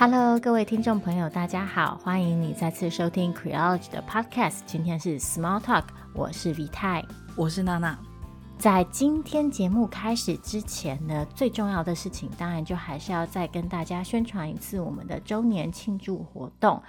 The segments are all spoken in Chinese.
Hello，各位听众朋友，大家好，欢迎你再次收听 Creology 的 Podcast。今天是 Small Talk，我是 Vita，我是娜娜。在今天节目开始之前呢，最重要的事情，当然就还是要再跟大家宣传一次我们的周年庆祝活动。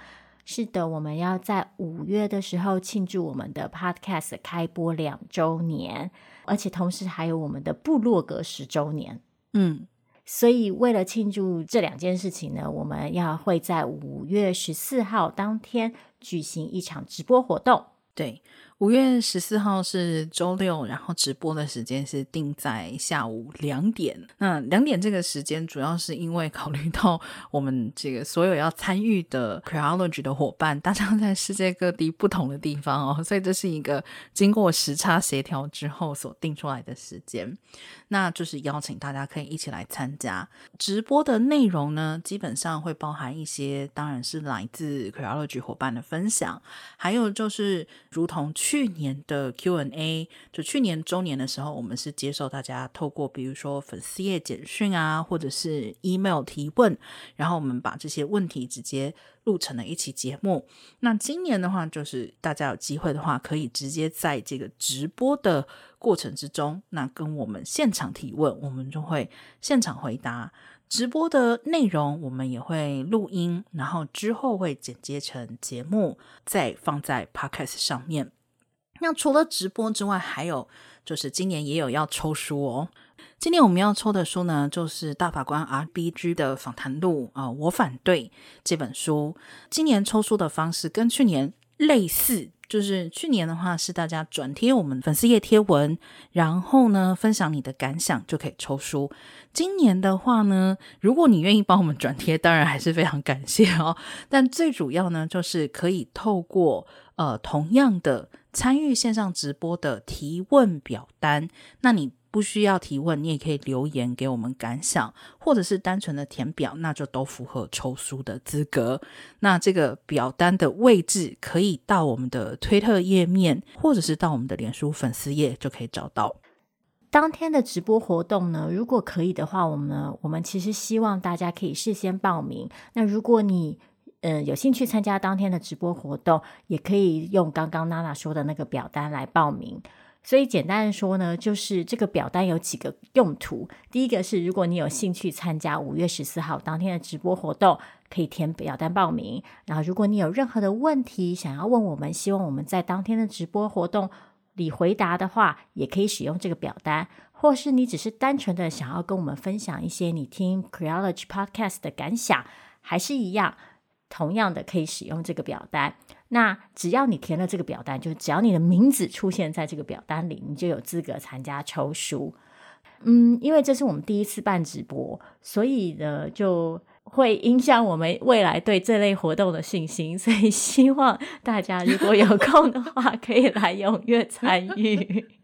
是的，我们要在五月的时候庆祝我们的 Podcast 开播两周年，而且同时还有我们的部落格十周年。嗯。所以，为了庆祝这两件事情呢，我们要会在五月十四号当天举行一场直播活动。对。五月十四号是周六，然后直播的时间是定在下午两点。那两点这个时间，主要是因为考虑到我们这个所有要参与的 Creology 的伙伴，大家在世界各地不同的地方哦，所以这是一个经过时差协调之后所定出来的时间。那就是邀请大家可以一起来参加直播的内容呢，基本上会包含一些，当然是来自 Creology 伙伴的分享，还有就是如同。去去年的 Q&A，就去年周年的时候，我们是接受大家透过比如说粉丝页简讯啊，或者是 email 提问，然后我们把这些问题直接录成了一期节目。那今年的话，就是大家有机会的话，可以直接在这个直播的过程之中，那跟我们现场提问，我们就会现场回答。直播的内容我们也会录音，然后之后会剪接成节目，再放在 Podcast 上面。那除了直播之外，还有就是今年也有要抽书哦。今年我们要抽的书呢，就是大法官 RBG 的访谈录啊，我反对这本书。今年抽书的方式跟去年类似。就是去年的话，是大家转贴我们粉丝页贴文，然后呢，分享你的感想就可以抽书。今年的话呢，如果你愿意帮我们转贴，当然还是非常感谢哦。但最主要呢，就是可以透过呃同样的参与线上直播的提问表单，那你。不需要提问，你也可以留言给我们感想，或者是单纯的填表，那就都符合抽书的资格。那这个表单的位置可以到我们的推特页面，或者是到我们的脸书粉丝页就可以找到。当天的直播活动呢，如果可以的话，我们，我们其实希望大家可以事先报名。那如果你嗯、呃、有兴趣参加当天的直播活动，也可以用刚刚娜娜说的那个表单来报名。所以简单的说呢，就是这个表单有几个用途。第一个是，如果你有兴趣参加五月十四号当天的直播活动，可以填表单报名。然后，如果你有任何的问题想要问我们，希望我们在当天的直播活动里回答的话，也可以使用这个表单。或是你只是单纯的想要跟我们分享一些你听 Creology Podcast 的感想，还是一样，同样的可以使用这个表单。那只要你填了这个表单，就只要你的名字出现在这个表单里，你就有资格参加抽书。嗯，因为这是我们第一次办直播，所以呢就会影响我们未来对这类活动的信心。所以希望大家如果有空的话，可以来踊跃参与。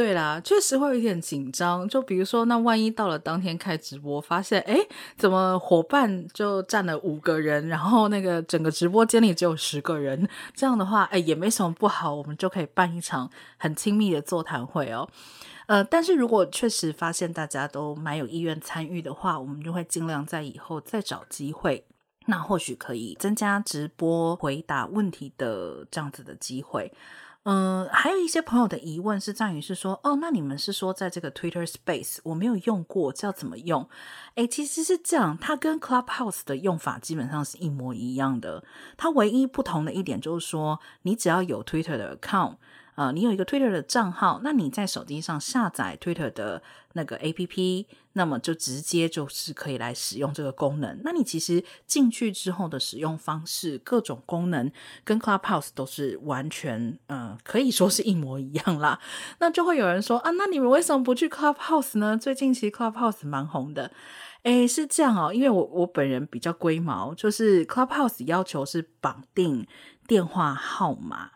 对啦，确实会有一点紧张。就比如说，那万一到了当天开直播，发现哎，怎么伙伴就占了五个人，然后那个整个直播间里只有十个人，这样的话，哎，也没什么不好，我们就可以办一场很亲密的座谈会哦。呃，但是如果确实发现大家都蛮有意愿参与的话，我们就会尽量在以后再找机会，那或许可以增加直播回答问题的这样子的机会。嗯，还有一些朋友的疑问是在于是说，哦，那你们是说在这个 Twitter Space 我没有用过，这要怎么用？诶，其实是这样，它跟 Clubhouse 的用法基本上是一模一样的，它唯一不同的一点就是说，你只要有 Twitter 的 account。呃，你有一个 Twitter 的账号，那你在手机上下载 Twitter 的那个 APP，那么就直接就是可以来使用这个功能。那你其实进去之后的使用方式，各种功能跟 Clubhouse 都是完全，呃，可以说是一模一样啦。那就会有人说啊，那你们为什么不去 Clubhouse 呢？最近其实 Clubhouse 蛮红的。诶，是这样哦，因为我我本人比较龟毛，就是 Clubhouse 要求是绑定电话号码。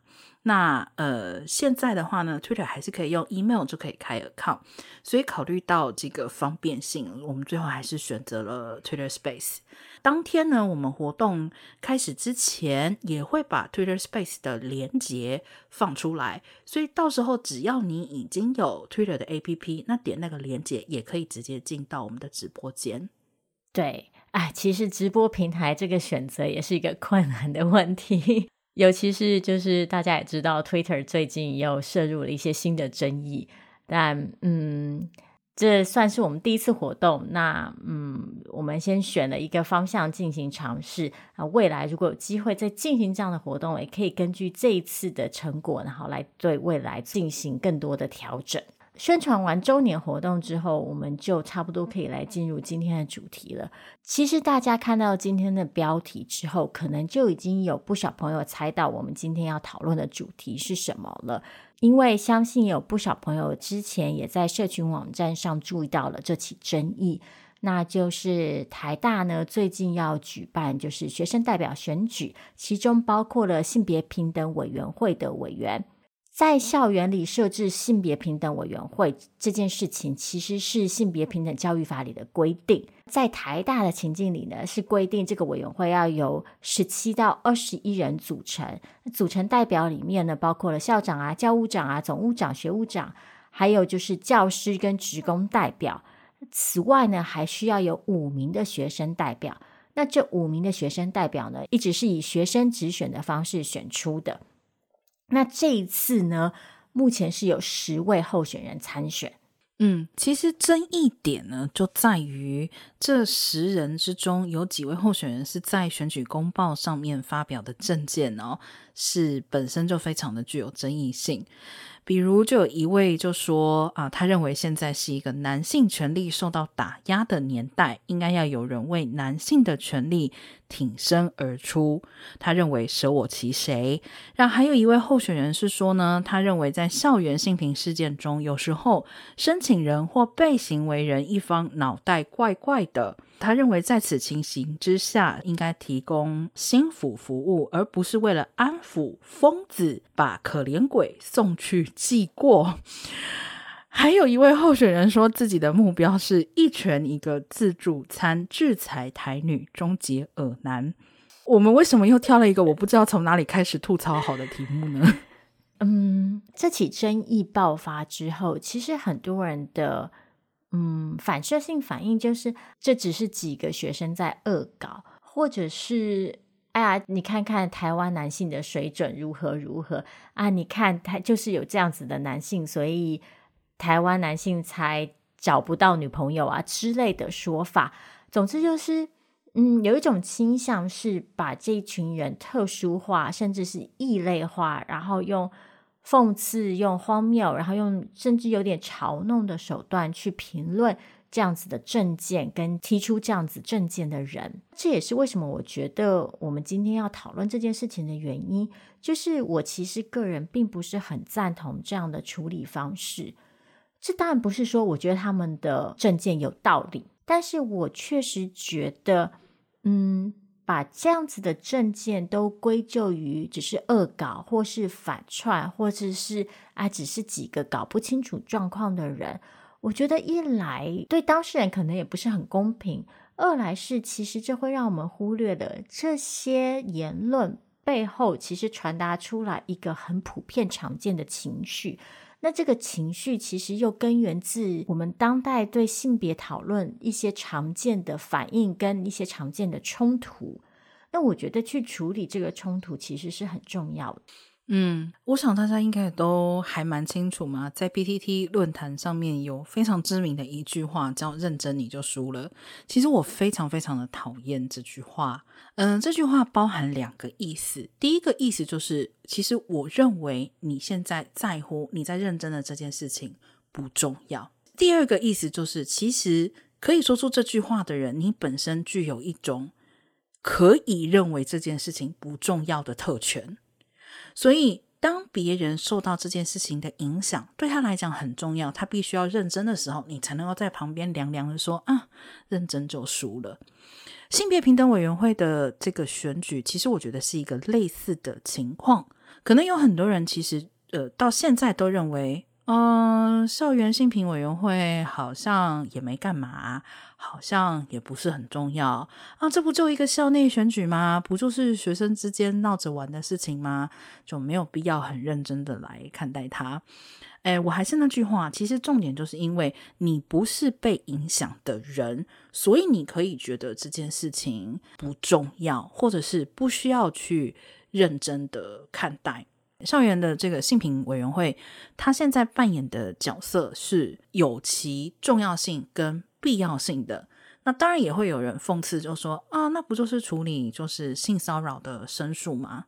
那呃，现在的话呢，Twitter 还是可以用 email 就可以开 account，所以考虑到这个方便性，我们最后还是选择了 Twitter Space。当天呢，我们活动开始之前也会把 Twitter Space 的连接放出来，所以到时候只要你已经有 Twitter 的 APP，那点那个连接也可以直接进到我们的直播间。对，哎，其实直播平台这个选择也是一个困难的问题，尤其是就是大家也知道，Twitter 最近又涉入了一些新的争议，但嗯。这算是我们第一次活动，那嗯，我们先选了一个方向进行尝试啊。未来如果有机会再进行这样的活动，也可以根据这一次的成果，然后来对未来进行更多的调整。宣传完周年活动之后，我们就差不多可以来进入今天的主题了。其实大家看到今天的标题之后，可能就已经有不少朋友猜到我们今天要讨论的主题是什么了。因为相信有不少朋友之前也在社群网站上注意到了这起争议，那就是台大呢最近要举办就是学生代表选举，其中包括了性别平等委员会的委员。在校园里设置性别平等委员会这件事情，其实是性别平等教育法里的规定。在台大的情境里呢，是规定这个委员会要由十七到二十一人组成。组成代表里面呢，包括了校长啊、教务长啊、总务长、学务长，还有就是教师跟职工代表。此外呢，还需要有五名的学生代表。那这五名的学生代表呢，一直是以学生直选的方式选出的。那这一次呢，目前是有十位候选人参选。嗯，其实争议点呢，就在于这十人之中有几位候选人是在选举公报上面发表的政见哦，是本身就非常的具有争议性。比如，就有一位就说啊，他认为现在是一个男性权利受到打压的年代，应该要有人为男性的权利挺身而出。他认为舍我其谁？然后还有一位候选人是说呢，他认为在校园性平事件中，有时候申请人或被行为人一方脑袋怪怪的。他认为在此情形之下，应该提供心辅服务，而不是为了安抚疯子，把可怜鬼送去记过。还有一位候选人说，自己的目标是一拳一个自助餐，制裁台女，终结恶男。我们为什么又挑了一个我不知道从哪里开始吐槽好的题目呢？嗯，这起争议爆发之后，其实很多人的。嗯，反射性反应就是，这只是几个学生在恶搞，或者是，哎呀，你看看台湾男性的水准如何如何啊？你看他就是有这样子的男性，所以台湾男性才找不到女朋友啊之类的说法。总之就是，嗯，有一种倾向是把这群人特殊化，甚至是异类化，然后用。讽刺，用荒谬，然后用甚至有点嘲弄的手段去评论这样子的政见，跟提出这样子政见的人，这也是为什么我觉得我们今天要讨论这件事情的原因。就是我其实个人并不是很赞同这样的处理方式。这当然不是说我觉得他们的政见有道理，但是我确实觉得，嗯。把这样子的证件都归咎于只是恶搞，或是反串，或者是啊，只是几个搞不清楚状况的人，我觉得一来对当事人可能也不是很公平，二来是其实这会让我们忽略了这些言论背后其实传达出来一个很普遍常见的情绪。那这个情绪其实又根源自我们当代对性别讨论一些常见的反应跟一些常见的冲突。那我觉得去处理这个冲突其实是很重要的。嗯，我想大家应该都还蛮清楚嘛，在 PTT 论坛上面有非常知名的一句话叫“认真你就输了”。其实我非常非常的讨厌这句话。嗯，这句话包含两个意思。第一个意思就是，其实我认为你现在在乎你在认真的这件事情不重要。第二个意思就是，其实可以说出这句话的人，你本身具有一种可以认为这件事情不重要的特权。所以，当别人受到这件事情的影响，对他来讲很重要，他必须要认真的时候，你才能够在旁边凉凉的说：“啊，认真就输了。”性别平等委员会的这个选举，其实我觉得是一个类似的情况。可能有很多人其实，呃，到现在都认为。嗯、校园性平委员会好像也没干嘛，好像也不是很重要啊。这不就一个校内选举吗？不就是学生之间闹着玩的事情吗？就没有必要很认真的来看待它。哎，我还是那句话，其实重点就是因为你不是被影响的人，所以你可以觉得这件事情不重要，或者是不需要去认真的看待。校园的这个性平委员会，他现在扮演的角色是有其重要性跟必要性的。那当然也会有人讽刺，就说啊，那不就是处理就是性骚扰的申诉吗？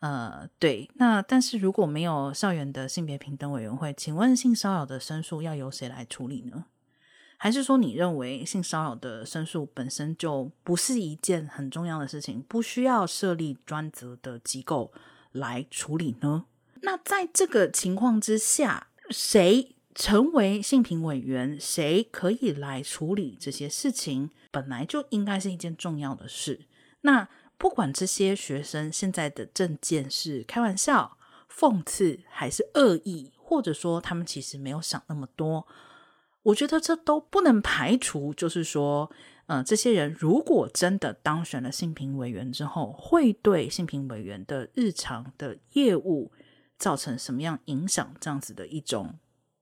呃，对。那但是如果没有校园的性别平等委员会，请问性骚扰的申诉要由谁来处理呢？还是说你认为性骚扰的申诉本身就不是一件很重要的事情，不需要设立专责的机构来处理呢？那在这个情况之下，谁？成为性平委员，谁可以来处理这些事情，本来就应该是一件重要的事。那不管这些学生现在的政见是开玩笑、讽刺，还是恶意，或者说他们其实没有想那么多，我觉得这都不能排除。就是说，呃，这些人如果真的当选了性平委员之后，会对性平委员的日常的业务造成什么样影响？这样子的一种。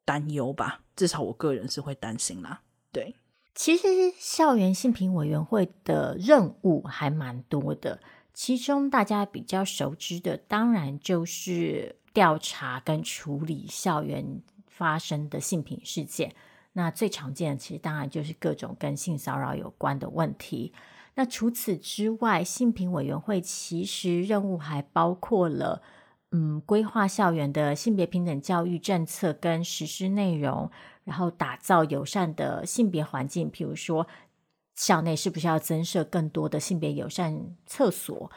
担忧吧，至少我个人是会担心啦。对，其实校园性平委员会的任务还蛮多的，其中大家比较熟知的，当然就是调查跟处理校园发生的性平事件。那最常见的，其实当然就是各种跟性骚扰有关的问题。那除此之外，性平委员会其实任务还包括了。嗯，规划校园的性别平等教育政策跟实施内容，然后打造友善的性别环境，譬如说校内是不是要增设更多的性别友善厕所，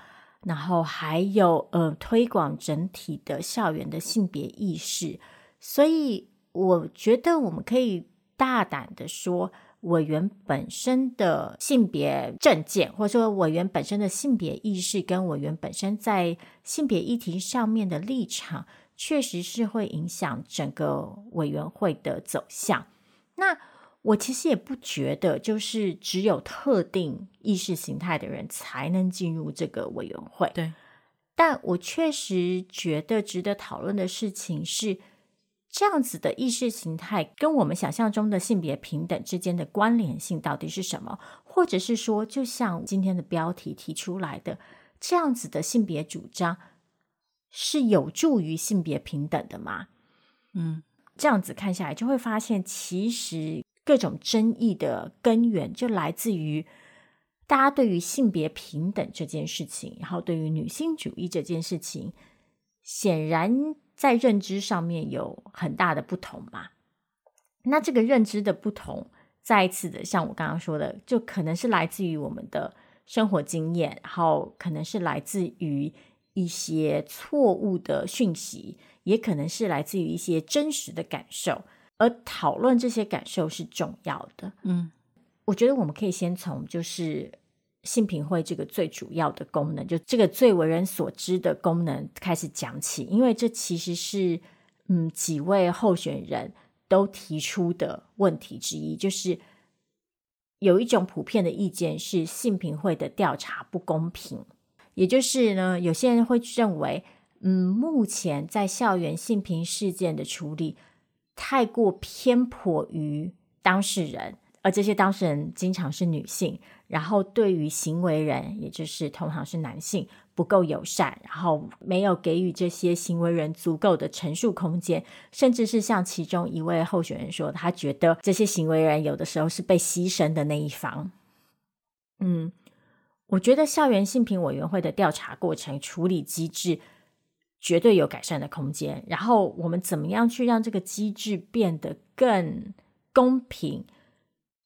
然后还有呃推广整体的校园的性别意识。所以我觉得我们可以大胆的说。委员本身的性别政见，或者说委员本身的性别意识，跟委员本身在性别议题上面的立场，确实是会影响整个委员会的走向。那我其实也不觉得，就是只有特定意识形态的人才能进入这个委员会。对，但我确实觉得值得讨论的事情是。这样子的意识形态跟我们想象中的性别平等之间的关联性到底是什么？或者是说，就像今天的标题提出来的，这样子的性别主张是有助于性别平等的吗？嗯，这样子看下来，就会发现其实各种争议的根源就来自于大家对于性别平等这件事情，然后对于女性主义这件事情，显然。在认知上面有很大的不同嘛？那这个认知的不同，再一次的，像我刚刚说的，就可能是来自于我们的生活经验，然后可能是来自于一些错误的讯息，也可能是来自于一些真实的感受。而讨论这些感受是重要的。嗯，我觉得我们可以先从就是。性平会这个最主要的功能，就这个最为人所知的功能开始讲起，因为这其实是嗯几位候选人都提出的问题之一，就是有一种普遍的意见是性平会的调查不公平，也就是呢，有些人会认为，嗯，目前在校园性平事件的处理太过偏颇于当事人，而这些当事人经常是女性。然后对于行为人，也就是通常是男性，不够友善，然后没有给予这些行为人足够的陈述空间，甚至是像其中一位候选人说，他觉得这些行为人有的时候是被牺牲的那一方。嗯，我觉得校园性平委员会的调查过程处理机制绝对有改善的空间。然后我们怎么样去让这个机制变得更公平，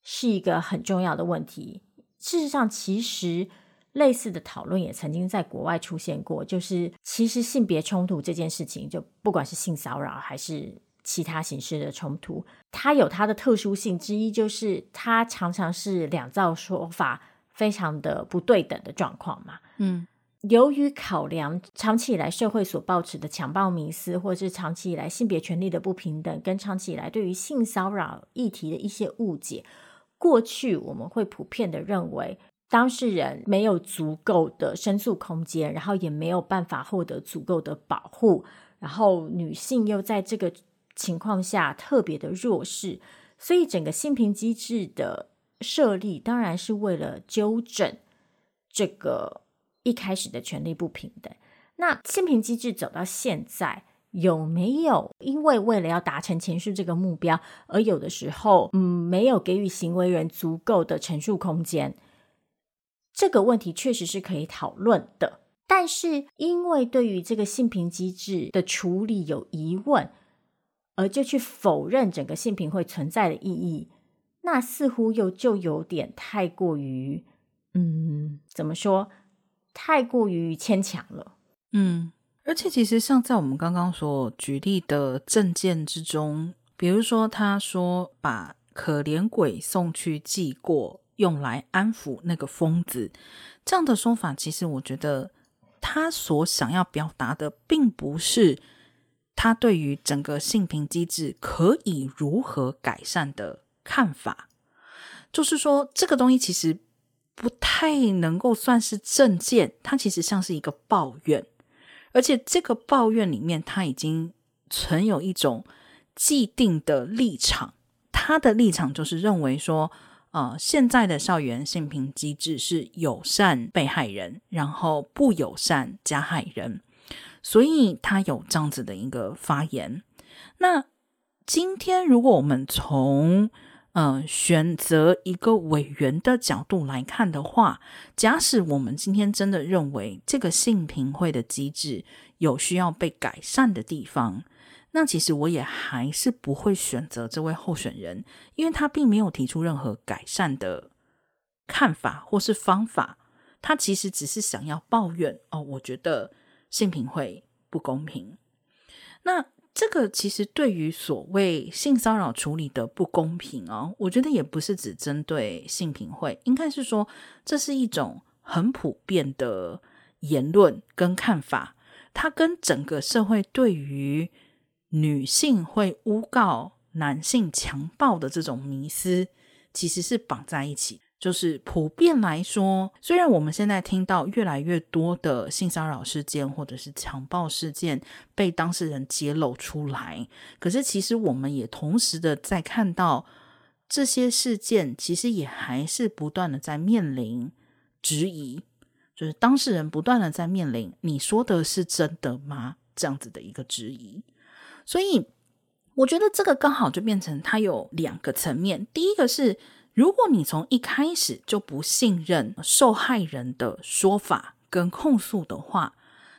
是一个很重要的问题。事实上，其实类似的讨论也曾经在国外出现过。就是，其实性别冲突这件事情，就不管是性骚扰还是其他形式的冲突，它有它的特殊性之一，就是它常常是两造说法非常的不对等的状况嘛。嗯，由于考量长期以来社会所抱持的强暴迷思，或是长期以来性别权利的不平等，跟长期以来对于性骚扰议题的一些误解。过去我们会普遍的认为，当事人没有足够的申诉空间，然后也没有办法获得足够的保护，然后女性又在这个情况下特别的弱势，所以整个性平机制的设立，当然是为了纠正这个一开始的权利不平等。那性平机制走到现在，有没有因为为了要达成前述这个目标，而有的时候，嗯，没有给予行为人足够的陈述空间？这个问题确实是可以讨论的。但是，因为对于这个性平机制的处理有疑问，而就去否认整个性平会存在的意义，那似乎又就有点太过于，嗯，怎么说？太过于牵强了。嗯，而且其实像在我们刚刚所举例的证件之中，比如说他说把可怜鬼送去记过，用来安抚那个疯子，这样的说法，其实我觉得。他所想要表达的，并不是他对于整个性平机制可以如何改善的看法，就是说，这个东西其实不太能够算是证件，它其实像是一个抱怨，而且这个抱怨里面，他已经存有一种既定的立场，他的立场就是认为说。呃，现在的校园性平机制是友善被害人，然后不友善加害人，所以他有这样子的一个发言。那今天如果我们从呃选择一个委员的角度来看的话，假使我们今天真的认为这个性平会的机制有需要被改善的地方。那其实我也还是不会选择这位候选人，因为他并没有提出任何改善的看法或是方法，他其实只是想要抱怨哦，我觉得性平会不公平。那这个其实对于所谓性骚扰处理的不公平哦，我觉得也不是只针对性平会，应该是说这是一种很普遍的言论跟看法，它跟整个社会对于女性会诬告男性强暴的这种迷思，其实是绑在一起。就是普遍来说，虽然我们现在听到越来越多的性骚扰事件或者是强暴事件被当事人揭露出来，可是其实我们也同时的在看到这些事件，其实也还是不断的在面临质疑，就是当事人不断的在面临你说的是真的吗？这样子的一个质疑。所以，我觉得这个刚好就变成它有两个层面。第一个是，如果你从一开始就不信任受害人的说法跟控诉的话，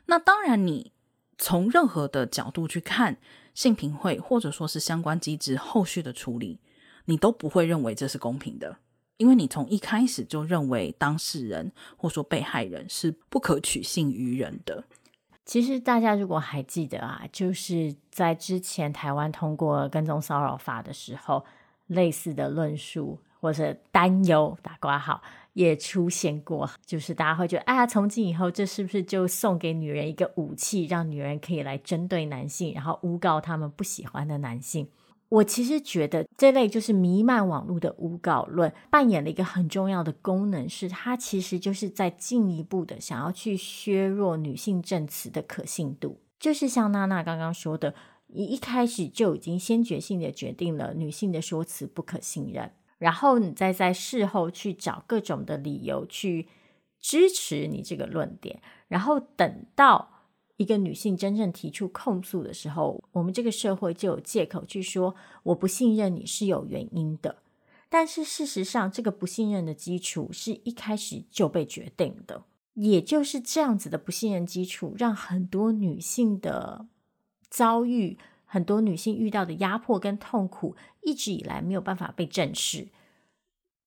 那当然你从任何的角度去看性平会或者说是相关机制后续的处理，你都不会认为这是公平的，因为你从一开始就认为当事人或说被害人是不可取信于人的。其实大家如果还记得啊，就是在之前台湾通过跟踪骚扰法的时候，类似的论述或者担忧打括号也出现过，就是大家会觉得，哎啊，从今以后这是不是就送给女人一个武器，让女人可以来针对男性，然后诬告他们不喜欢的男性？我其实觉得这类就是弥漫网络的诬告论，扮演了一个很重要的功能，是它其实就是在进一步的想要去削弱女性证词的可信度。就是像娜娜刚刚说的，你一开始就已经先决性的决定了女性的说辞不可信任，然后你再在事后去找各种的理由去支持你这个论点，然后等到。一个女性真正提出控诉的时候，我们这个社会就有借口去说我不信任你是有原因的。但是事实上，这个不信任的基础是一开始就被决定的，也就是这样子的不信任基础，让很多女性的遭遇，很多女性遇到的压迫跟痛苦，一直以来没有办法被正视。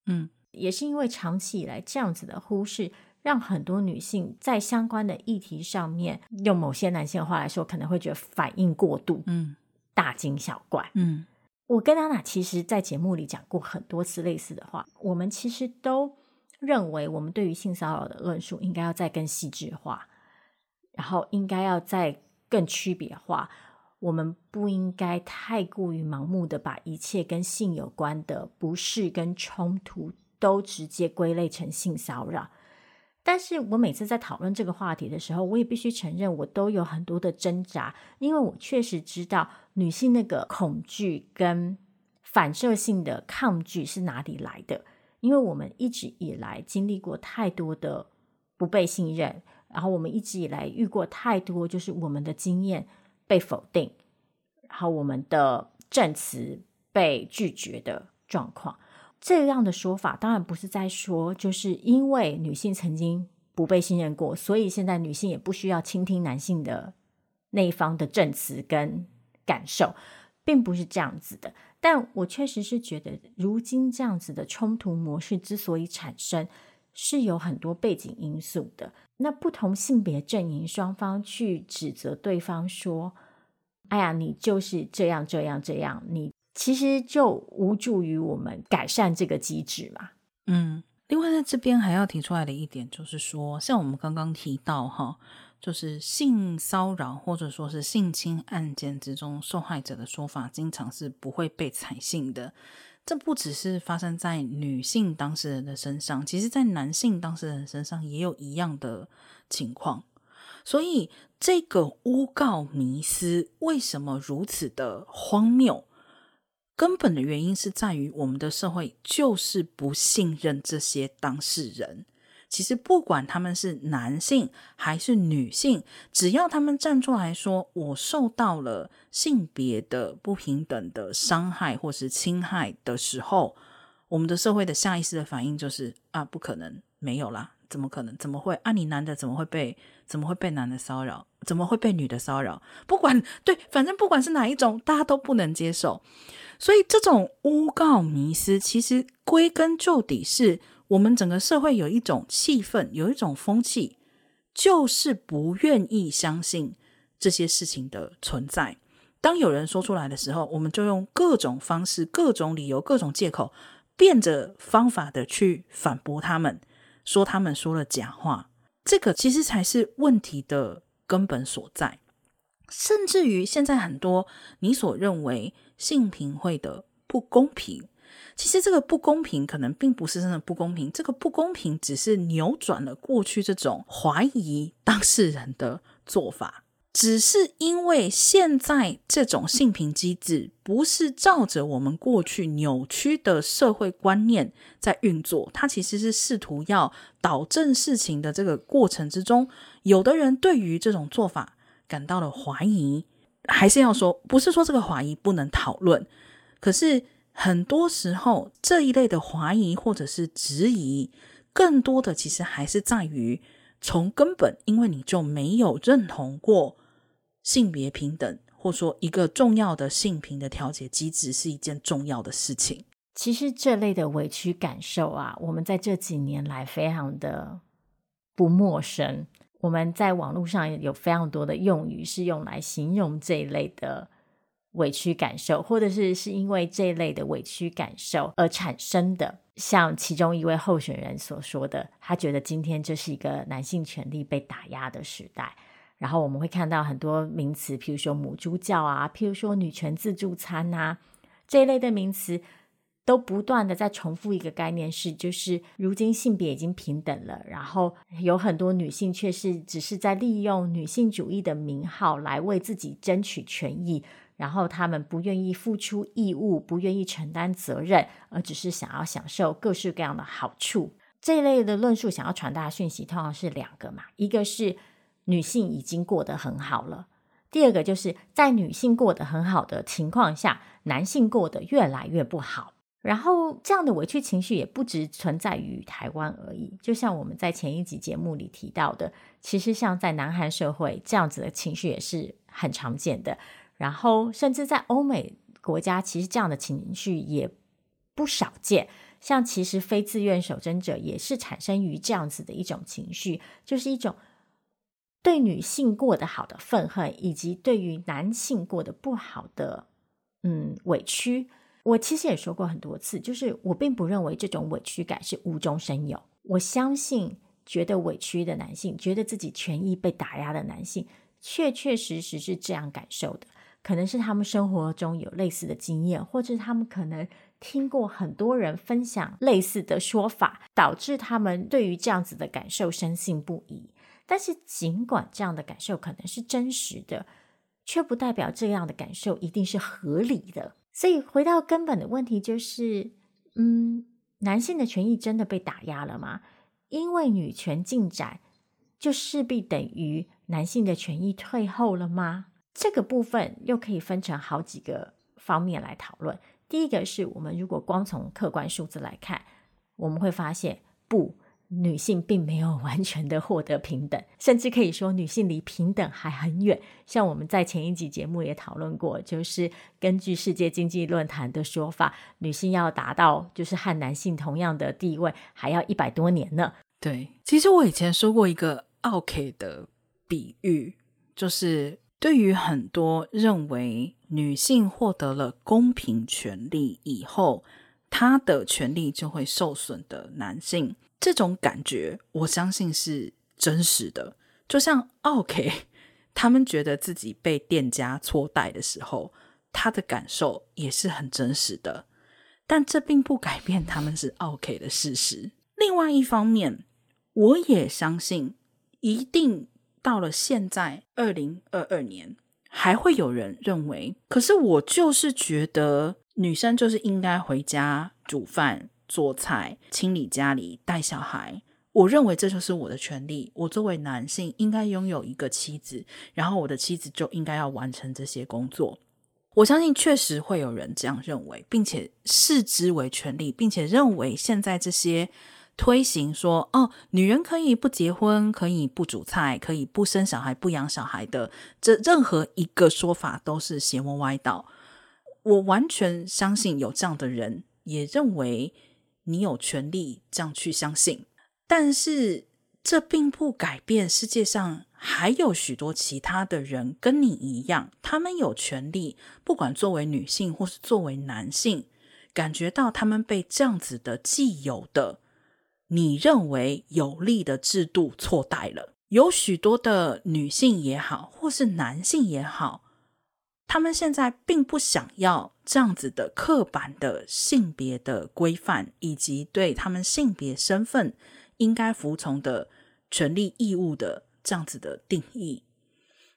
嗯，也是因为长期以来这样子的忽视。让很多女性在相关的议题上面，用某些男性的话来说，可能会觉得反应过度，嗯，大惊小怪，嗯。我跟娜娜其实，在节目里讲过很多次类似的话。我们其实都认为，我们对于性骚扰的论述应该要再更细致化，然后应该要再更区别化。我们不应该太过于盲目的把一切跟性有关的不适跟冲突都直接归类成性骚扰。但是我每次在讨论这个话题的时候，我也必须承认，我都有很多的挣扎，因为我确实知道女性那个恐惧跟反射性的抗拒是哪里来的，因为我们一直以来经历过太多的不被信任，然后我们一直以来遇过太多就是我们的经验被否定，然后我们的证词被拒绝的状况。这样的说法当然不是在说，就是因为女性曾经不被信任过，所以现在女性也不需要倾听男性的那一方的证词跟感受，并不是这样子的。但我确实是觉得，如今这样子的冲突模式之所以产生，是有很多背景因素的。那不同性别阵营双方去指责对方说：“哎呀，你就是这样这样这样，你。”其实就无助于我们改善这个机制嘛。嗯，另外在这边还要提出来的一点就是说，像我们刚刚提到哈，就是性骚扰或者说是性侵案件之中，受害者的说法经常是不会被采信的。这不只是发生在女性当事人的身上，其实在男性当事人身上也有一样的情况。所以这个诬告迷思为什么如此的荒谬？根本的原因是在于我们的社会就是不信任这些当事人。其实不管他们是男性还是女性，只要他们站出来说我受到了性别的不平等的伤害或是侵害的时候，我们的社会的下意识的反应就是啊，不可能，没有啦，怎么可能？怎么会？啊，你男的怎么会被怎么会被男的骚扰？怎么会被女的骚扰？不管，对，反正不管是哪一种，大家都不能接受。所以，这种诬告迷思，其实归根究底是我们整个社会有一种气氛，有一种风气，就是不愿意相信这些事情的存在。当有人说出来的时候，我们就用各种方式、各种理由、各种借口，变着方法的去反驳他们，说他们说了假话。这个其实才是问题的根本所在。甚至于现在很多你所认为性平会的不公平，其实这个不公平可能并不是真的不公平，这个不公平只是扭转了过去这种怀疑当事人的做法，只是因为现在这种性平机制不是照着我们过去扭曲的社会观念在运作，它其实是试图要导正事情的这个过程之中，有的人对于这种做法。感到了怀疑，还是要说，不是说这个怀疑不能讨论，可是很多时候这一类的怀疑或者是质疑，更多的其实还是在于从根本，因为你就没有认同过性别平等，或说一个重要的性平的调节机制是一件重要的事情。其实这类的委屈感受啊，我们在这几年来非常的不陌生。我们在网络上有非常多的用语是用来形容这一类的委屈感受，或者是是因为这一类的委屈感受而产生的。像其中一位候选人所说的，他觉得今天这是一个男性权利被打压的时代。然后我们会看到很多名词，譬如说母猪教啊，譬如说女权自助餐啊，这一类的名词。都不断的在重复一个概念是，就是如今性别已经平等了，然后有很多女性却是只是在利用女性主义的名号来为自己争取权益，然后他们不愿意付出义务，不愿意承担责任，而只是想要享受各式各样的好处。这一类的论述想要传达的讯息，通常是两个嘛，一个是女性已经过得很好了，第二个就是在女性过得很好的情况下，男性过得越来越不好。然后，这样的委屈情绪也不只存在于台湾而已。就像我们在前一集节目里提到的，其实像在南韩社会，这样子的情绪也是很常见的。然后，甚至在欧美国家，其实这样的情绪也不少见。像其实非自愿守贞者也是产生于这样子的一种情绪，就是一种对女性过得好的愤恨，以及对于男性过得不好的嗯委屈。我其实也说过很多次，就是我并不认为这种委屈感是无中生有。我相信，觉得委屈的男性，觉得自己权益被打压的男性，确确实实是这样感受的。可能是他们生活中有类似的经验，或者他们可能听过很多人分享类似的说法，导致他们对于这样子的感受深信不疑。但是，尽管这样的感受可能是真实的，却不代表这样的感受一定是合理的。所以，回到根本的问题就是，嗯，男性的权益真的被打压了吗？因为女权进展，就势必等于男性的权益退后了吗？这个部分又可以分成好几个方面来讨论。第一个是我们如果光从客观数字来看，我们会发现不。女性并没有完全的获得平等，甚至可以说女性离平等还很远。像我们在前一集节目也讨论过，就是根据世界经济论坛的说法，女性要达到就是和男性同样的地位，还要一百多年呢。对，其实我以前说过一个奥 K 的比喻，就是对于很多认为女性获得了公平权利以后，她的权利就会受损的男性。这种感觉，我相信是真实的。就像 OK，他们觉得自己被店家错待的时候，他的感受也是很真实的。但这并不改变他们是 OK 的事实。另外一方面，我也相信，一定到了现在二零二二年，还会有人认为，可是我就是觉得女生就是应该回家煮饭。做菜、清理家里、带小孩，我认为这就是我的权利。我作为男性，应该拥有一个妻子，然后我的妻子就应该要完成这些工作。我相信确实会有人这样认为，并且视之为权利，并且认为现在这些推行说哦，女人可以不结婚，可以不煮菜，可以不生小孩、不养小孩的这任何一个说法都是邪魔歪道。我完全相信有这样的人也认为。你有权利这样去相信，但是这并不改变世界上还有许多其他的人跟你一样，他们有权利，不管作为女性或是作为男性，感觉到他们被这样子的既有的你认为有利的制度错待了。有许多的女性也好，或是男性也好。他们现在并不想要这样子的刻板的性别的规范，以及对他们性别身份应该服从的权利义务的这样子的定义。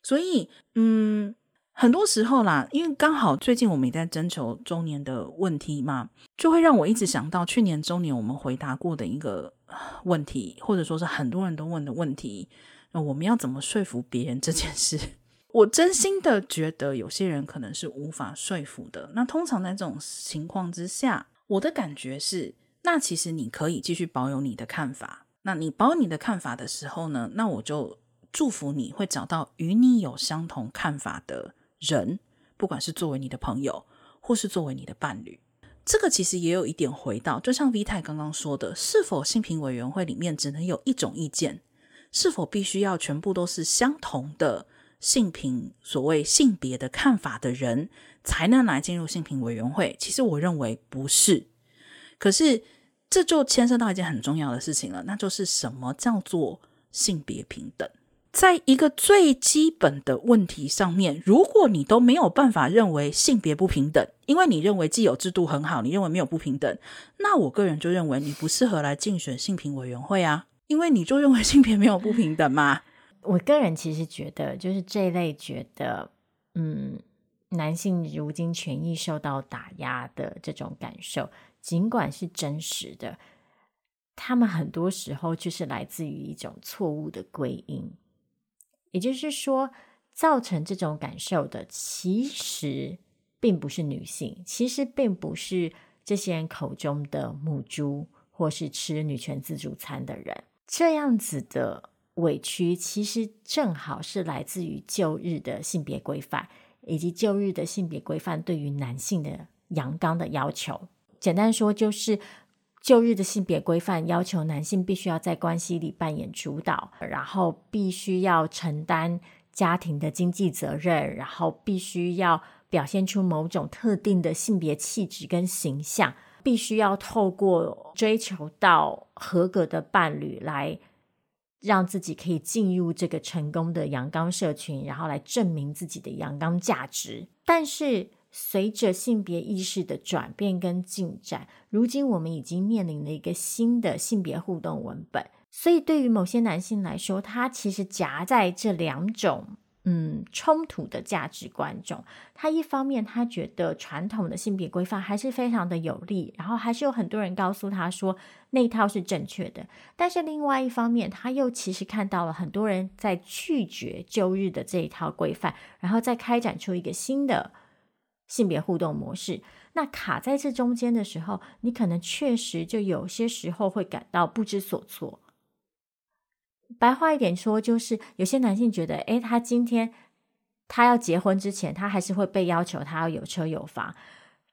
所以，嗯，很多时候啦，因为刚好最近我们也在征求周年的问题嘛，就会让我一直想到去年周年我们回答过的一个问题，或者说是很多人都问的问题，那我们要怎么说服别人这件事？我真心的觉得有些人可能是无法说服的。那通常在这种情况之下，我的感觉是，那其实你可以继续保有你的看法。那你保有你的看法的时候呢，那我就祝福你会找到与你有相同看法的人，不管是作为你的朋友，或是作为你的伴侣。这个其实也有一点回到，就像 V 太刚刚说的，是否性平委员会里面只能有一种意见？是否必须要全部都是相同的？性平所谓性别的看法的人才能来进入性平委员会，其实我认为不是。可是这就牵涉到一件很重要的事情了，那就是什么叫做性别平等？在一个最基本的问题上面，如果你都没有办法认为性别不平等，因为你认为既有制度很好，你认为没有不平等，那我个人就认为你不适合来竞选性平委员会啊，因为你就认为性别没有不平等嘛。我个人其实觉得，就是这一类觉得，嗯，男性如今权益受到打压的这种感受，尽管是真实的，他们很多时候就是来自于一种错误的归因。也就是说，造成这种感受的，其实并不是女性，其实并不是这些人口中的母猪，或是吃女权自助餐的人，这样子的。委屈其实正好是来自于旧日的性别规范，以及旧日的性别规范对于男性的阳刚的要求。简单说，就是旧日的性别规范要求男性必须要在关系里扮演主导，然后必须要承担家庭的经济责任，然后必须要表现出某种特定的性别气质跟形象，必须要透过追求到合格的伴侣来。让自己可以进入这个成功的阳刚社群，然后来证明自己的阳刚价值。但是随着性别意识的转变跟进展，如今我们已经面临了一个新的性别互动文本。所以，对于某些男性来说，他其实夹在这两种嗯冲突的价值观中。他一方面，他觉得传统的性别规范还是非常的有利，然后还是有很多人告诉他说那套是正确的。但是另外一方面，他又其实看到了很多人在拒绝旧日的这一套规范，然后再开展出一个新的性别互动模式。那卡在这中间的时候，你可能确实就有些时候会感到不知所措。白话一点说，就是有些男性觉得，诶，他今天他要结婚之前，他还是会被要求他要有车有房，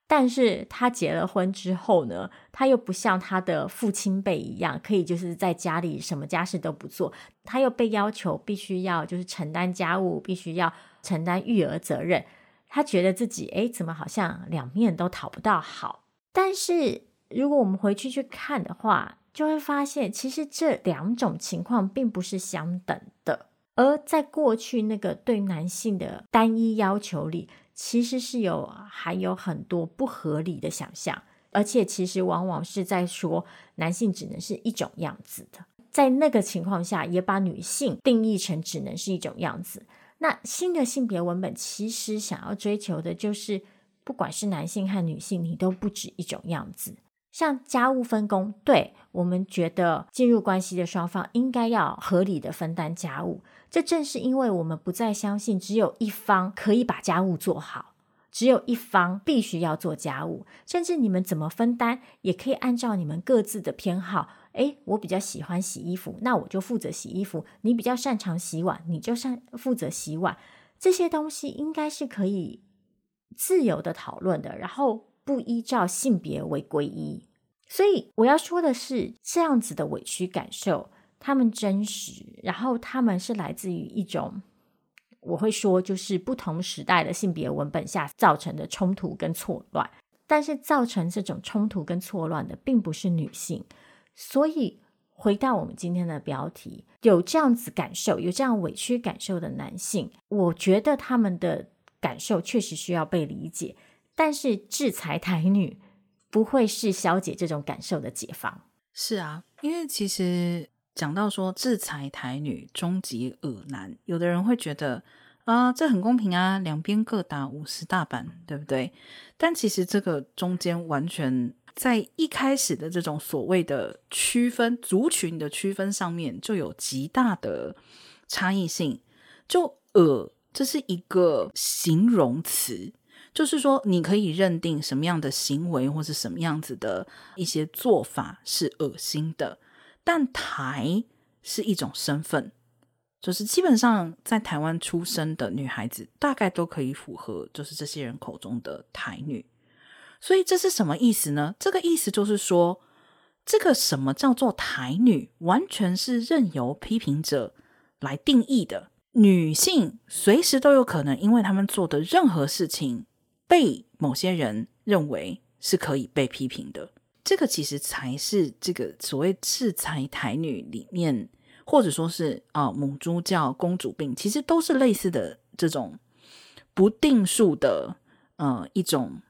但是他结了婚之后呢，他又不像他的父亲辈一样，可以就是在家里什么家事都不做，他又被要求必须要就是承担家务，必须要承担育儿责任，他觉得自己，诶，怎么好像两面都讨不到好？但是如果我们回去去看的话，就会发现，其实这两种情况并不是相等的。而在过去那个对男性的单一要求里，其实是有还有很多不合理的想象，而且其实往往是在说男性只能是一种样子的。在那个情况下，也把女性定义成只能是一种样子。那新的性别文本其实想要追求的就是，不管是男性和女性，你都不止一种样子。像家务分工，对，我们觉得进入关系的双方应该要合理的分担家务。这正是因为我们不再相信只有一方可以把家务做好，只有一方必须要做家务，甚至你们怎么分担也可以按照你们各自的偏好。诶，我比较喜欢洗衣服，那我就负责洗衣服；你比较擅长洗碗，你就擅负责洗碗。这些东西应该是可以自由的讨论的，然后。不依照性别为归一，所以我要说的是，这样子的委屈感受，他们真实，然后他们是来自于一种，我会说就是不同时代的性别文本下造成的冲突跟错乱。但是造成这种冲突跟错乱的，并不是女性。所以回到我们今天的标题，有这样子感受、有这样委屈感受的男性，我觉得他们的感受确实需要被理解。但是制裁台女不会是消解这种感受的解放。是啊，因为其实讲到说制裁台女终极恶男，有的人会觉得啊，这很公平啊，两边各打五十大板，对不对？但其实这个中间完全在一开始的这种所谓的区分族群的区分上面，就有极大的差异性。就恶，这是一个形容词。就是说，你可以认定什么样的行为或是什么样子的一些做法是恶心的，但台是一种身份，就是基本上在台湾出生的女孩子大概都可以符合，就是这些人口中的台女。所以这是什么意思呢？这个意思就是说，这个什么叫做台女，完全是任由批评者来定义的。女性随时都有可能，因为她们做的任何事情。被某些人认为是可以被批评的，这个其实才是这个所谓制裁台女里面，或者说是啊母猪教、公主病，其实都是类似的这种不定数的呃一种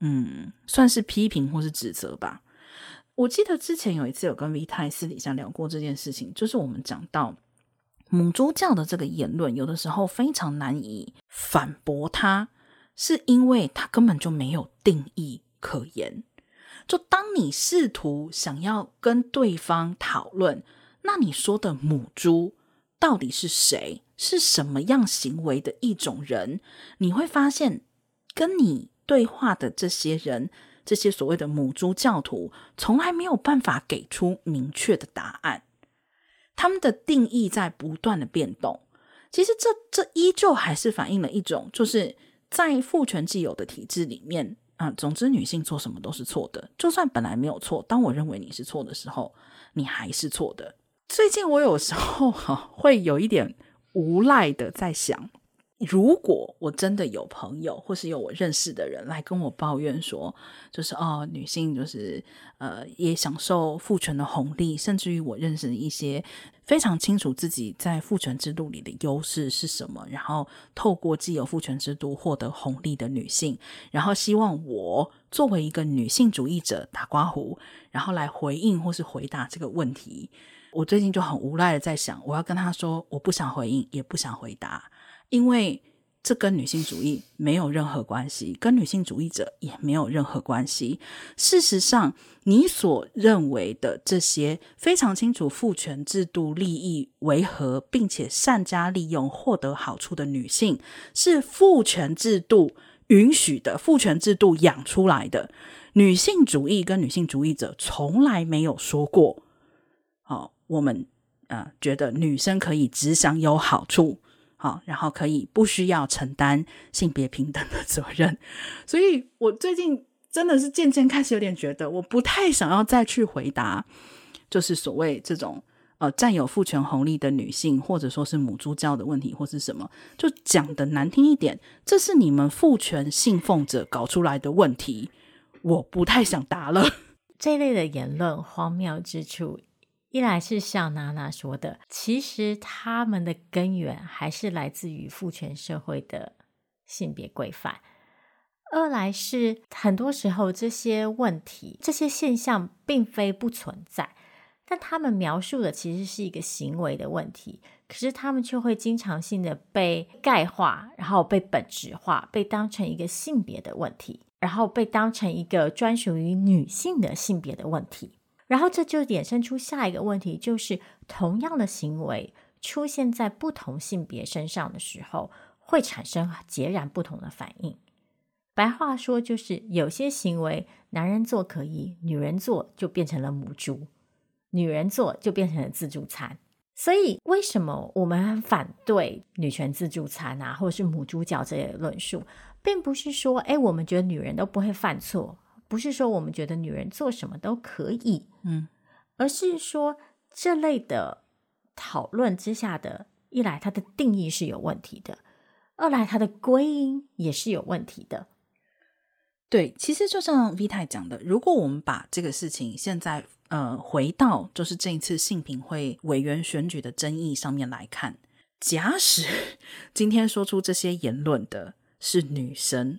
嗯，算是批评或是指责吧。我记得之前有一次有跟 V 太私底下聊过这件事情，就是我们讲到母猪教的这个言论，有的时候非常难以反驳他。是因为他根本就没有定义可言。就当你试图想要跟对方讨论，那你说的母猪到底是谁？是什么样行为的一种人？你会发现，跟你对话的这些人，这些所谓的母猪教徒，从来没有办法给出明确的答案。他们的定义在不断的变动。其实这这依旧还是反映了一种，就是。在父权既有的体制里面啊，总之女性做什么都是错的。就算本来没有错，当我认为你是错的时候，你还是错的。最近我有时候 哈、会有一点无赖的在想，如果我真的有朋友，或是有我认识的人来跟我抱怨说，就是哦，女性就是呃，也享受父权的红利，甚至于我认识一些非常清楚自己在父权制度里的优势是什么，然后透过既有父权制度获得红利的女性，然后希望我作为一个女性主义者打刮胡，然后来回应或是回答这个问题。我最近就很无奈的在想，我要跟他说，我不想回应，也不想回答。因为这跟女性主义没有任何关系，跟女性主义者也没有任何关系。事实上，你所认为的这些非常清楚父权制度利益为何，并且善加利用获得好处的女性，是父权制度允许的，父权制度养出来的。女性主义跟女性主义者从来没有说过，哦，我们呃觉得女生可以只想有好处。好，然后可以不需要承担性别平等的责任，所以我最近真的是渐渐开始有点觉得，我不太想要再去回答，就是所谓这种呃占有父权红利的女性，或者说是母猪教的问题，或是什么，就讲得难听一点，这是你们父权信奉者搞出来的问题，我不太想答了。这类的言论荒谬之处。一来是像娜娜说的，其实他们的根源还是来自于父权社会的性别规范；二来是很多时候这些问题、这些现象并非不存在，但他们描述的其实是一个行为的问题，可是他们却会经常性的被概化，然后被本质化，被当成一个性别的问题，然后被当成一个专属于女性的性别的问题。然后这就衍生出下一个问题，就是同样的行为出现在不同性别身上的时候，会产生截然不同的反应。白话说，就是有些行为男人做可以，女人做就变成了母猪，女人做就变成了自助餐。所以，为什么我们反对女权自助餐啊，或者是母猪教这些论述，并不是说，哎，我们觉得女人都不会犯错。不是说我们觉得女人做什么都可以，嗯，而是说这类的讨论之下的，一来它的定义是有问题的，二来它的归因也是有问题的。对，其实就像 V 太讲的，如果我们把这个事情现在呃回到就是这一次性平会委员选举的争议上面来看，假使 今天说出这些言论的是女生。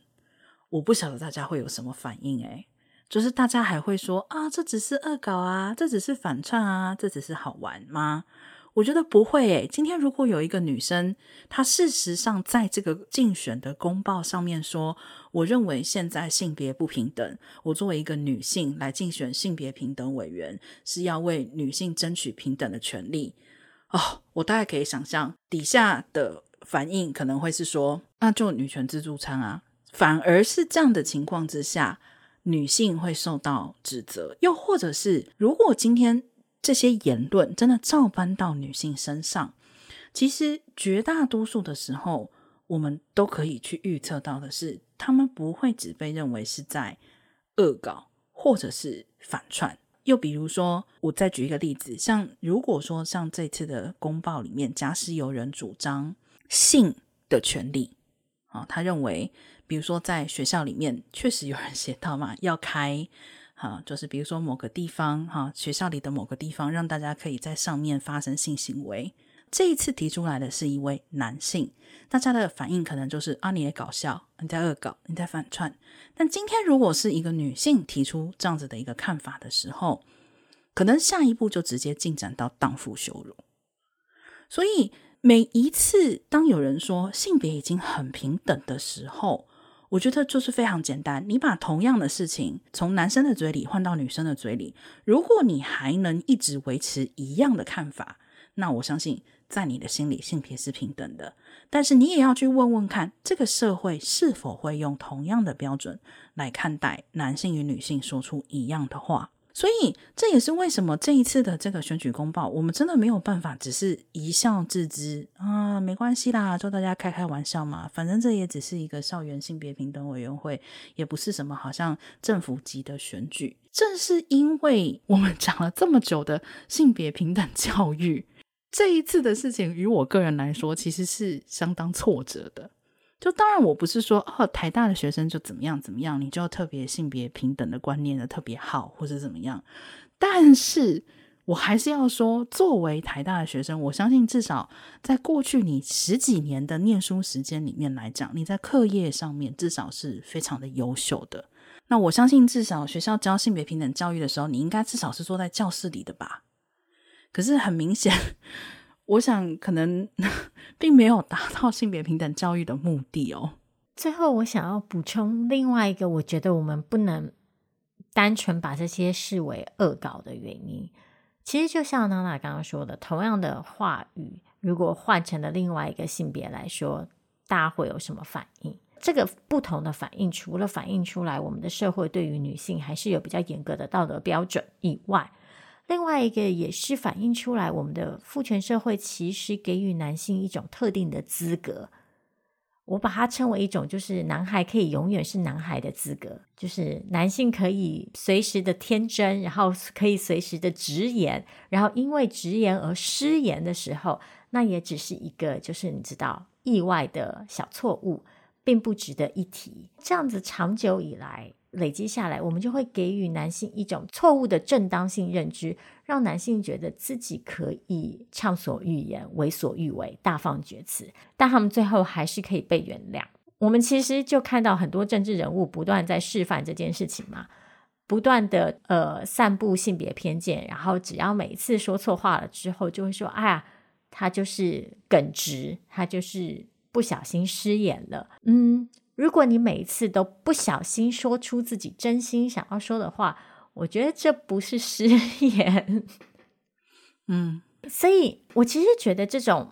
我不晓得大家会有什么反应，诶，就是大家还会说啊，这只是恶搞啊，这只是反串啊，这只是好玩吗？我觉得不会，诶。今天如果有一个女生，她事实上在这个竞选的公报上面说，我认为现在性别不平等，我作为一个女性来竞选性别平等委员，是要为女性争取平等的权利。哦，我大概可以想象底下的反应可能会是说，那就女权自助餐啊。反而是这样的情况之下，女性会受到指责，又或者是如果今天这些言论真的照搬到女性身上，其实绝大多数的时候，我们都可以去预测到的是，他们不会只被认为是在恶搞或者是反串。又比如说，我再举一个例子，像如果说像这次的公报里面，假使有人主张性的权利，啊，他认为。比如说，在学校里面，确实有人写到嘛，要开，哈，就是比如说某个地方，哈，学校里的某个地方，让大家可以在上面发生性行为。这一次提出来的是一位男性，大家的反应可能就是啊，你也搞笑，你在恶搞，你在反串。但今天如果是一个女性提出这样子的一个看法的时候，可能下一步就直接进展到荡妇羞辱。所以每一次当有人说性别已经很平等的时候，我觉得就是非常简单，你把同样的事情从男生的嘴里换到女生的嘴里，如果你还能一直维持一样的看法，那我相信在你的心里性别是平等的。但是你也要去问问看，这个社会是否会用同样的标准来看待男性与女性说出一样的话。所以这也是为什么这一次的这个选举公报，我们真的没有办法只是一笑置之啊，没关系啦，就大家开开玩笑嘛，反正这也只是一个校园性别平等委员会，也不是什么好像政府级的选举。正是因为我们讲了这么久的性别平等教育，这一次的事情，于我个人来说，其实是相当挫折的。就当然，我不是说哦，台大的学生就怎么样怎么样，你就特别性别平等的观念的特别好，或者怎么样。但是我还是要说，作为台大的学生，我相信至少在过去你十几年的念书时间里面来讲，你在课业上面至少是非常的优秀的。那我相信，至少学校教性别平等教育的时候，你应该至少是坐在教室里的吧？可是很明显。我想，可能 并没有达到性别平等教育的目的哦。最后，我想要补充另外一个，我觉得我们不能单纯把这些视为恶搞的原因。其实，就像娜娜刚刚说的，同样的话语，如果换成了另外一个性别来说，大家会有什么反应？这个不同的反应，除了反映出来我们的社会对于女性还是有比较严格的道德标准以外，另外一个也是反映出来，我们的父权社会其实给予男性一种特定的资格，我把它称为一种，就是男孩可以永远是男孩的资格，就是男性可以随时的天真，然后可以随时的直言，然后因为直言而失言的时候，那也只是一个，就是你知道意外的小错误，并不值得一提。这样子长久以来。累积下来，我们就会给予男性一种错误的正当性认知，让男性觉得自己可以畅所欲言、为所欲为、大放厥词，但他们最后还是可以被原谅。我们其实就看到很多政治人物不断在示范这件事情嘛，不断的呃散布性别偏见，然后只要每一次说错话了之后，就会说：“哎呀，他就是耿直，他就是不小心失言了。”嗯。如果你每一次都不小心说出自己真心想要说的话，我觉得这不是失言。嗯，所以我其实觉得这种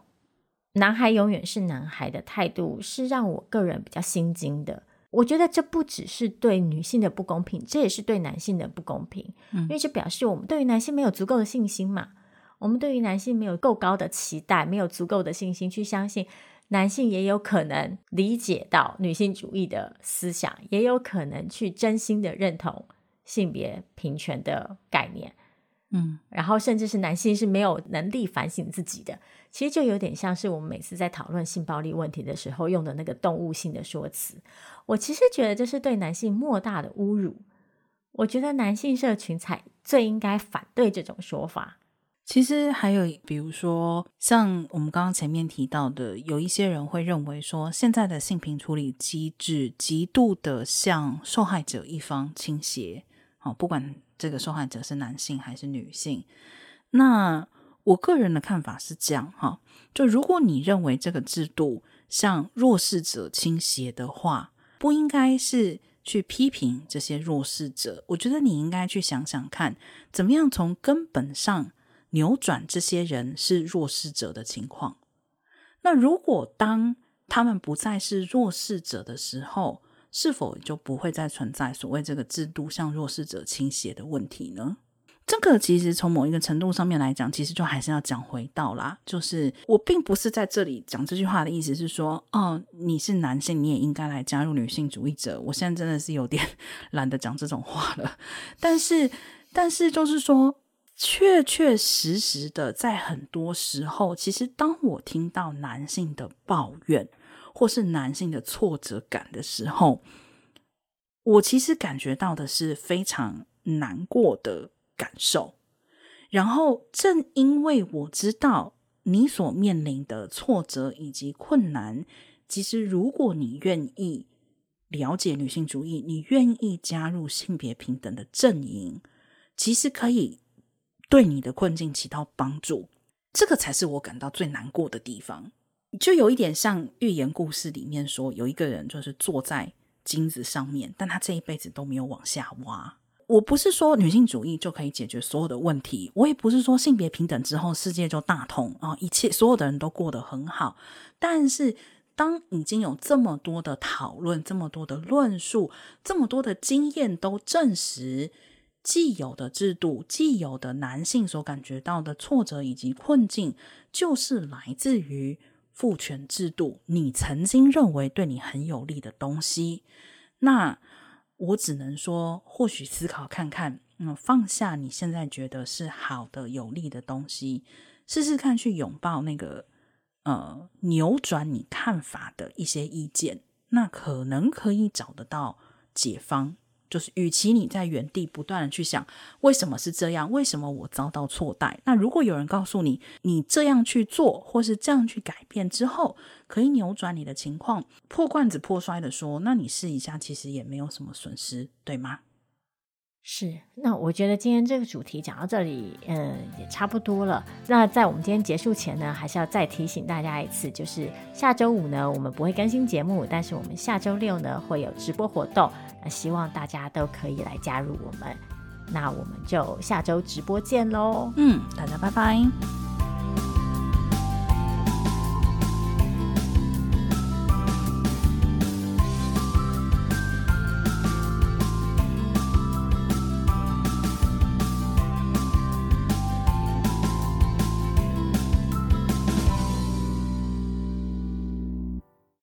男孩永远是男孩的态度是让我个人比较心惊的。我觉得这不只是对女性的不公平，这也是对男性的不公平。嗯，因为这表示我们对于男性没有足够的信心嘛，我们对于男性没有够高的期待，没有足够的信心去相信。男性也有可能理解到女性主义的思想，也有可能去真心的认同性别平权的概念，嗯，然后甚至是男性是没有能力反省自己的，其实就有点像是我们每次在讨论性暴力问题的时候用的那个动物性的说辞。我其实觉得这是对男性莫大的侮辱，我觉得男性社群才最应该反对这种说法。其实还有，比如说像我们刚刚前面提到的，有一些人会认为说，现在的性平处理机制极度的向受害者一方倾斜，好，不管这个受害者是男性还是女性。那我个人的看法是这样哈，就如果你认为这个制度向弱势者倾斜的话，不应该是去批评这些弱势者，我觉得你应该去想想看，怎么样从根本上。扭转这些人是弱势者的情况。那如果当他们不再是弱势者的时候，是否就不会再存在所谓这个制度向弱势者倾斜的问题呢？这个其实从某一个程度上面来讲，其实就还是要讲回到啦，就是我并不是在这里讲这句话的意思是说，哦，你是男性，你也应该来加入女性主义者。我现在真的是有点 懒得讲这种话了。但是，但是就是说。确确实实的，在很多时候，其实当我听到男性的抱怨或是男性的挫折感的时候，我其实感觉到的是非常难过的感受。然后，正因为我知道你所面临的挫折以及困难，其实如果你愿意了解女性主义，你愿意加入性别平等的阵营，其实可以。对你的困境起到帮助，这个才是我感到最难过的地方。就有一点像寓言故事里面说，有一个人就是坐在金子上面，但他这一辈子都没有往下挖。我不是说女性主义就可以解决所有的问题，我也不是说性别平等之后世界就大同啊，一切所有的人都过得很好。但是当已经有这么多的讨论、这么多的论述、这么多的经验都证实。既有的制度，既有的男性所感觉到的挫折以及困境，就是来自于父权制度。你曾经认为对你很有利的东西，那我只能说，或许思考看看，嗯，放下你现在觉得是好的、有利的东西，试试看去拥抱那个呃扭转你看法的一些意见，那可能可以找得到解方。就是，与其你在原地不断的去想为什么是这样，为什么我遭到错待，那如果有人告诉你，你这样去做或是这样去改变之后，可以扭转你的情况，破罐子破摔的说，那你试一下，其实也没有什么损失，对吗？是，那我觉得今天这个主题讲到这里，嗯，也差不多了。那在我们今天结束前呢，还是要再提醒大家一次，就是下周五呢，我们不会更新节目，但是我们下周六呢会有直播活动，那希望大家都可以来加入我们。那我们就下周直播见喽。嗯，大家拜拜。